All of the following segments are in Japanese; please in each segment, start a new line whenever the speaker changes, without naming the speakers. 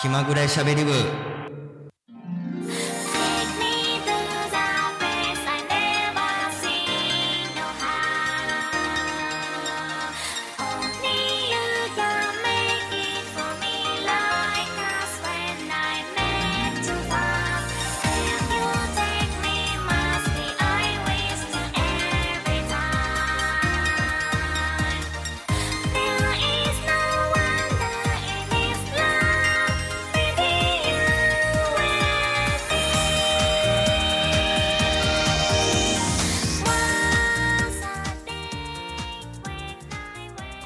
気まぐれしゃべり部。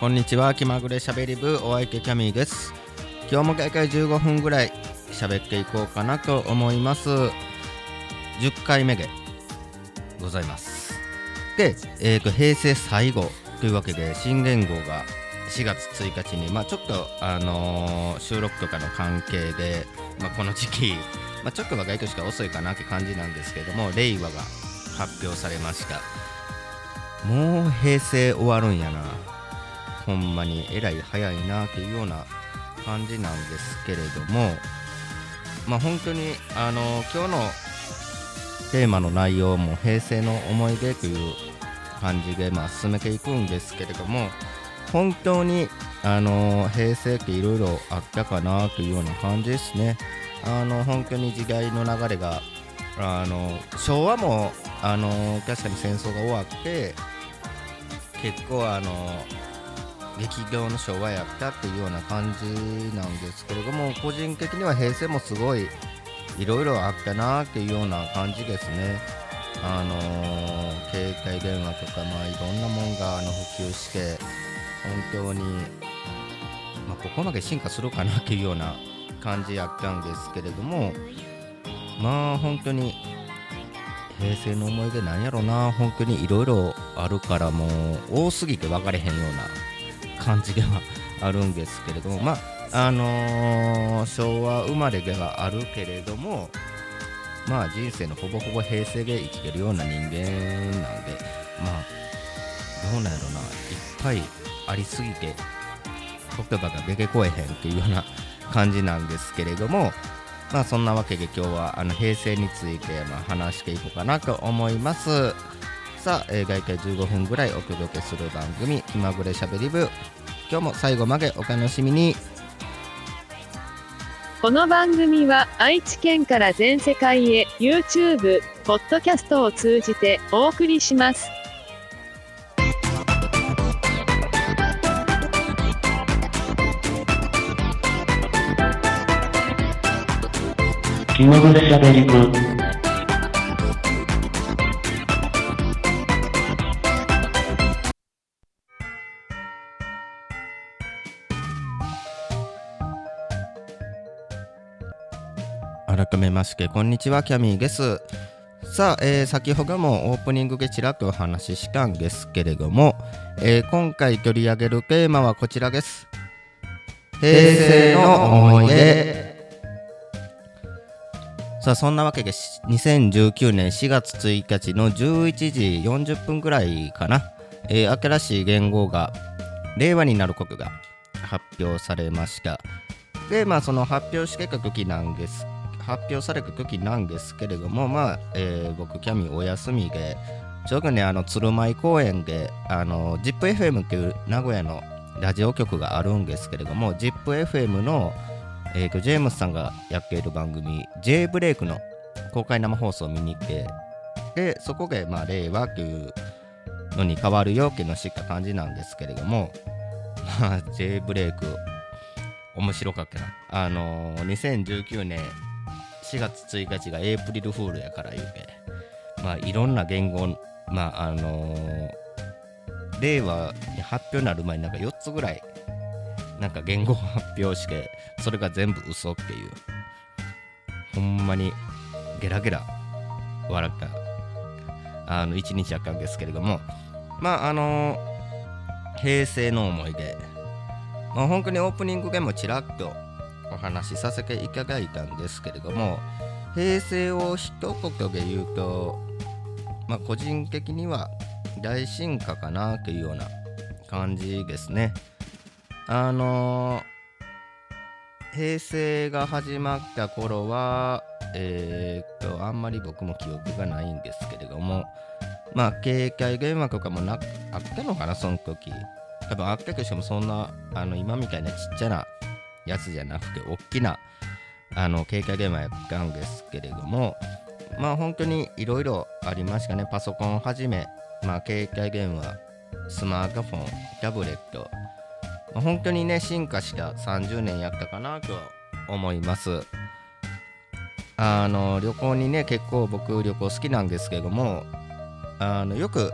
こんにちは。気まぐれしゃべり部お相手キャミーです。今日も大体15分ぐらい喋っていこうかなと思います。10回目でございます。で、えーと平成最後というわけで新元号が4月1日に、まあ、ちょっと、あのー収録とかの関係で、まあ、この時期、まあ、ちょっとは外としか遅いかなって感じなんですけども令和が発表されました。もう平成終わるんやな。ほんまにえらい早いなっていうような感じなんですけれどもまあ本当にあの今日のテーマの内容も平成の思い出という感じでまあ進めていくんですけれども本当にあの平成っていろいろあったかなというような感じですね。あの本当に時代の流れがあの昭和もあの確かに戦争が終わって結構あの劇場の昭和やったっていうような感じなんですけれども個人的には平成もすごいいろいろあったなっていうような感じですね。あのー携帯電話とかまあいろんなもんがあの普及して本当に、まあ、ここまで進化するかなっていうような感じやったんですけれどもまあ本当に平成の思い出なんやろな本当にいろいろあるからもう多すぎて分かれへんような感じではあるんですけれどもまああのー昭和生まれではあるけれどもまあ人生のほぼほぼ平成で生きてるような人間なんでまあどうなんやろないっぱいありすぎて言葉が出てこえへんっていうような感じなんですけれどもまあそんなわけで今日はあの平成についてま話していこうかなと思います。さあ、えー、大体15分ぐらいお届けする番組「気まぐれしゃべり部」今日も最後までお楽しみに。
この番組は愛知県から全世界へ YouTube、ポッドキャストを通じてお送りします。
気まぐれしゃべり部
めましてこんにちはキャミーです。さあ、えー先ほどもオープニングでちらっとお話ししたんですけれども、えー今回取り上げるテーマはこちらです。平成の思い出。さあそんなわけで2019年4月1日の11時40分ぐらいかな、えー新しい言語が令和になることが発表されました。でまあその発表してた時なんです発表された時なんですけれどもまあ、えー僕キャミお休みでちょうどねあの鶴舞公園であの ZIPFM っていう名古屋のラジオ局があるんですけれども ZIPFM の、えージェームスさんがやっている番組 J ブレイクの公開生放送を見に行ってでそこでまあ令和っていうのに変わるよっていうのを知った感じなんですけれどもまあ J ブレイク面白かったな。あのー2019年4月1日がエイプリルフールやから言うてまあいろんな言語まああのー令和に発表になる前になんか4つぐらいなんか言語を発表してそれが全部嘘っていう。ほんまにゲラゲラ笑った。あの一日やったんですけれども。まああのー平成の思い出。まあ、本当にオープニングでもちらっとお話しさせていただいたんですけれども平成を一言で言うと、まあ、個人的には大進化かなというような感じですね。あのー平成が始まった頃はえーっとあんまり僕も記憶がないんですけれどもまあ警戒電話とかもなあったのかなその時多分あったとしてもそんなあの今みたいなちっちゃなやつじゃなくて大きなあの携帯電話やったんですけれどもまあ本当にいろいろありましたね。パソコンをはじめ、まあ、携帯電話スマートフォンタブレット、まあ本当にね進化した30年やったかなと思います。あの旅行にね結構僕旅行好きなんですけどもあのよく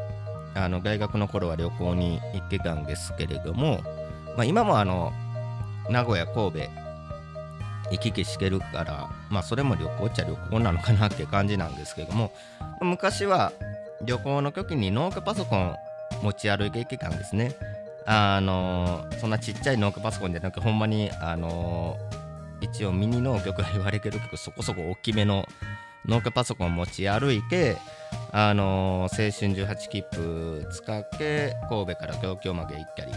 あの大学の頃は旅行に行ってたんですけれども、まあ、今もあの名古屋神戸行き来してるからまあそれも旅行っちゃ旅行なのかなって感じなんですけども昔は旅行の時にノートパソコン持ち歩いていけたんですね。あのそんなちっちゃいノートパソコンじゃなくほんまにあの一応ミニ農業が言われてるけどそこそこ大きめのノートパソコン持ち歩いてあの青春18切符使って神戸から東京まで行ったり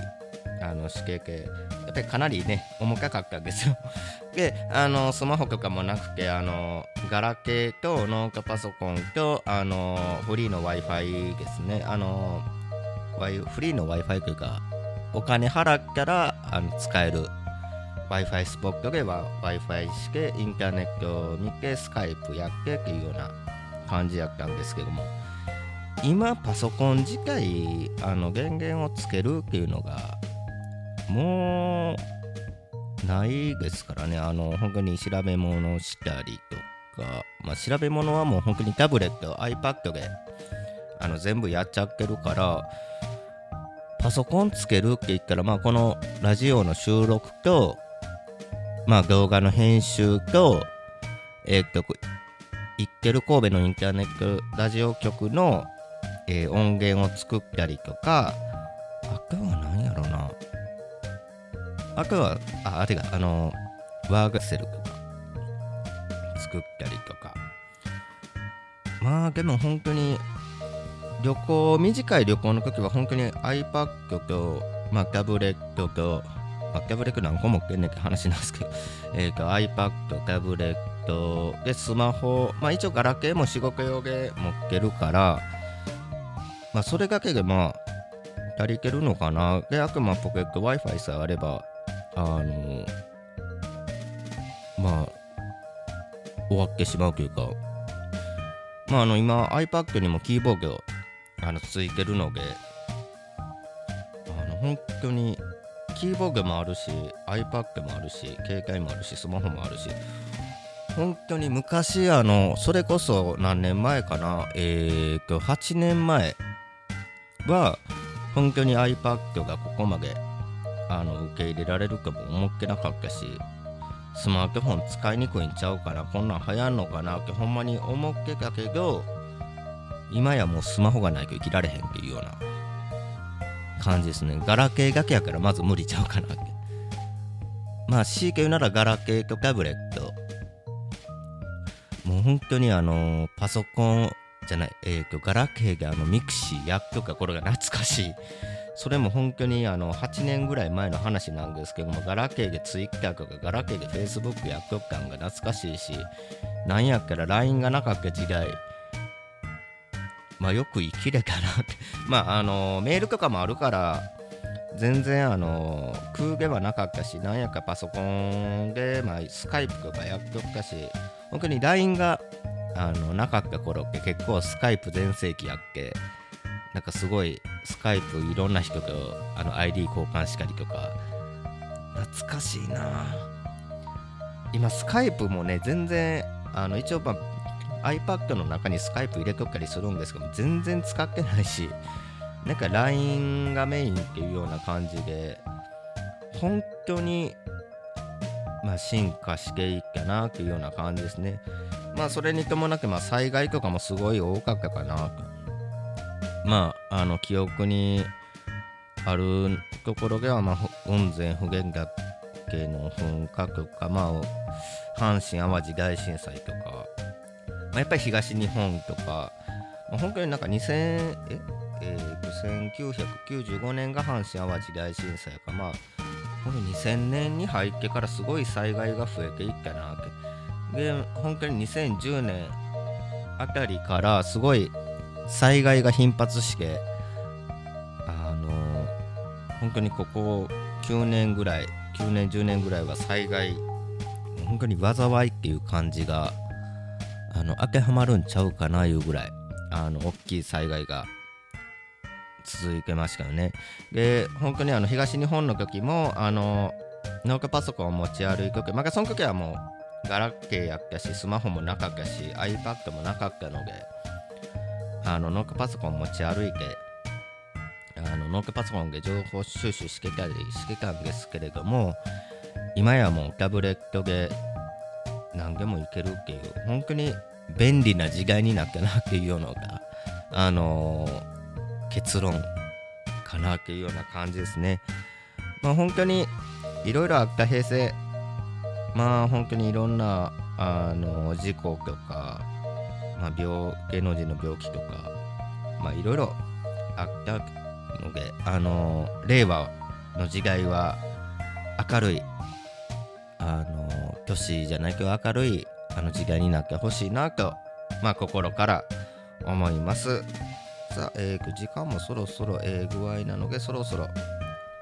あの死刑系。やっぱりかなりね重かかったんですよ。であのスマホとかもなくてあのガラケーとノートパソコンとあのフリーの w i f i ですね。あの Wi- フリーの w i f i というかお金払ったらあの使える w i f i スポットでは w i f i してインターネットを見てスカイプやってっていうような感じやったんですけども。今パソコン自体あの電源をつけるっていうのがもうないですからねあの本当に調べ物したりとか、まあ、調べ物はもう本当にタブレット iPad であの全部やっちゃってるからパソコンつけるって言ったら、まあ、このラジオの収録と、まあ、動画の編集と、えーっと、行ってる神戸のインターネットラジオ局の、えー音源を作ったりとか、あとは。あとは、あ、あてか、あの、ワークセルとか、作ったりとか。まあ、でも本当に、旅行、短い旅行の時は本当に iPad と、まあ、タブレットと、まあ、タブレット何個持ってんねんって話なんですけど、えっ、と、iPad、タブレット、で、スマホ、まあ一応ガラケーも仕事用で持ってるから、まあそれだけでまあ、足りてるのかな。で、あくまポケット Wi-Fi さえあれば、あの、まあ、終わってしまうというか、まああの今 iPad にもキーボードあのついてるので、あの本当にキーボードもあるし iPad もあるし携帯もあるしスマホもあるし本当に昔あのそれこそ何年前かなえーと8年前は本当に iPad がここまであの受け入れられるかも思ってなかったしスマートフォン使いにくいんちゃうかなこんなん流行んのかなってほんまに思ってたけど今やもうスマホがないと生きられへんっていうような感じですね。ガラケーだけやからまず無理ちゃうかなって。まあ C 言うならガラケーとタブレット。もう本当にあのパソコンじゃないえーとガラケーがあのミクシーやっとかこれが懐かしい。それも本当にあの8年ぐらい前の話なんですけどもガラケーで Twitter とかガラケーで Facebook やっとったんが懐かしいしなんやったら LINE がなかった時代まあよく生きれたなって。まああのメールとかもあるから全然あの空気はなかったしなんやかパソコンで、まあ、スカイプとかやっとったし本当に LINE があのなかった頃って結構スカイプ全盛期やっけ。なんかすごいスカイプいろんな人とあの ID 交換したりとか。懐かしいな。今スカイプもね全然あの一応、まあ、iPad の中にスカイプ入れとったりするんですけど全然使ってないしなんか LINE がメインっていうような感じで本当にまあ進化していったなっていうような感じですね。まあそれに伴ってま災害とかもすごい多かったかなと。まああの記憶にあるところではまあ雲仙普賢岳の噴火とかまあ阪神・淡路大震災とか、まあ、やっぱり東日本とか、まあ、本当になんか2000え？えー1995年が阪神・淡路大震災かまあこの2000年に入ってからすごい災害が増えていったなって。で本当に2010年あたりからすごい災害が頻発してあの本当にここ9年ぐらい9年10年ぐらいは災害本当に災いっていう感じがあの当てはまるんちゃうかないうぐらいあの大きい災害が続いてましたよね。で本当にあの東日本の時もあのノートパソコンを持ち歩いてまあその時はもうガラケーやったしスマホもなかったし iPad もなかったのであのノートパソコン持ち歩いてあのノートパソコンで情報収集してたりしてたんですけれども今やもうタブレットで何でもいけるっていう本当に便利な時代になったなっていうのがあのー結論かなっていうような感じですね。まあ本当にいろいろあった平成まあ本当にいろんなあの事故とか、まあ、病芸能人の病気とかまあいろいろあったのであの令和の時代は明るいあの年じゃないけど明るいあの時代になってほしいなとまあ心から思います。さあ、えー時間もそろそろええ具合なのでそろそろ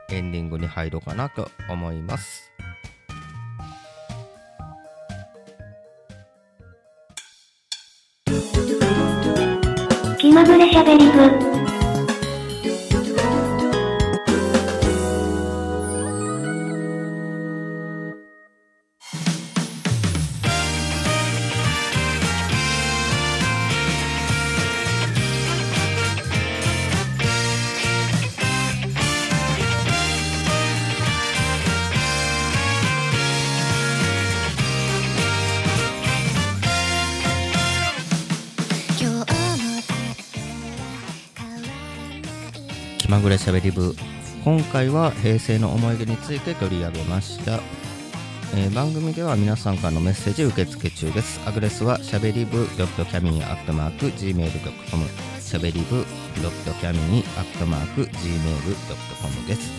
エンディングに入ろうかなと思います。
気まぐれしゃべり部
まぐれしゃべり部。今回は平成の思い出について取り上げました、えー番組では皆さんからのメッセージ受付中です。アドレスはしゃべり部 .cami.gmail.com しゃべり部 .cami.gmail.com です。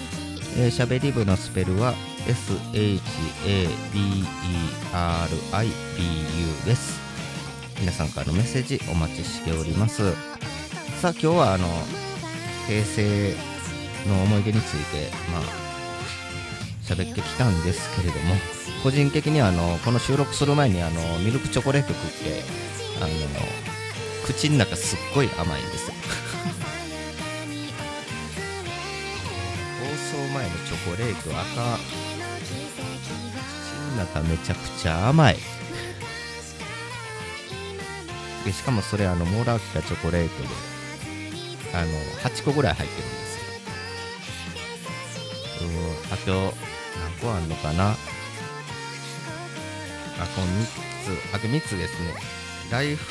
えーしゃべり部のスペルは SHABERIBU です。皆さんからのメッセージお待ちしております。さあ今日はあの平成の思い出についてまあ喋ってきたんですけれども個人的にはあのこの収録する前にあのミルクチョコレート食ってあの口の中すっごい甘いんですよ。放送前のチョコレート赤口の中めちゃくちゃ甘い。でしかもそれあのもらったチョコレートであの8個ぐらい入ってるんですよ。うーあと何個あんのかな。あこの3つ。あと3つですね。ライフ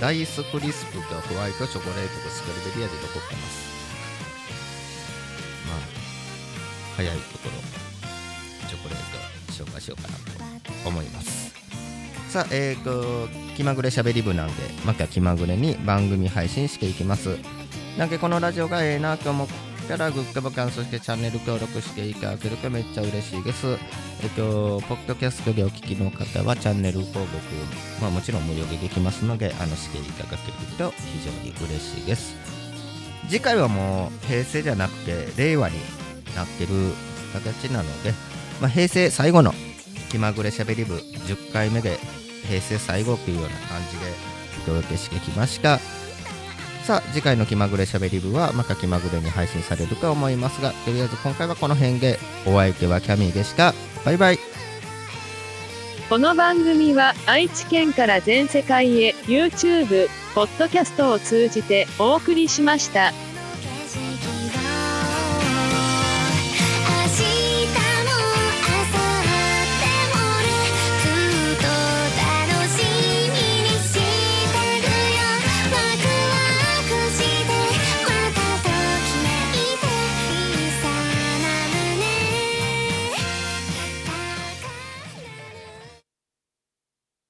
ライスクリスプとホワイトチョコレートとスカルベリアで残ってます。まあ早いところチョコレート紹介しようかなと思います。さあえーと気まぐれしゃべり部なんでまた気まぐれに番組配信していきます。なんかこのラジオがええなと思ったらグッドボタンそしてチャンネル登録していただけるとめっちゃ嬉しいです。えっとポッドキャストでお聞きの方はチャンネル登録まあもちろん無料でできますのであのしていただけると非常に嬉しいです。次回はもう平成じゃなくて令和になってる形なので、まあ、平成最後の気まぐれしゃべり部10回目で平成最後というような感じでお届けしてきました。さあ次回の気まぐれしゃべり部はまた気まぐれに配信されると思いますがとりあえず今回はこの辺でお相手はキャミーでしたバイバイ
この番組は愛知県から全世界へ YouTube、ポッドキャストを通じてお送りしました。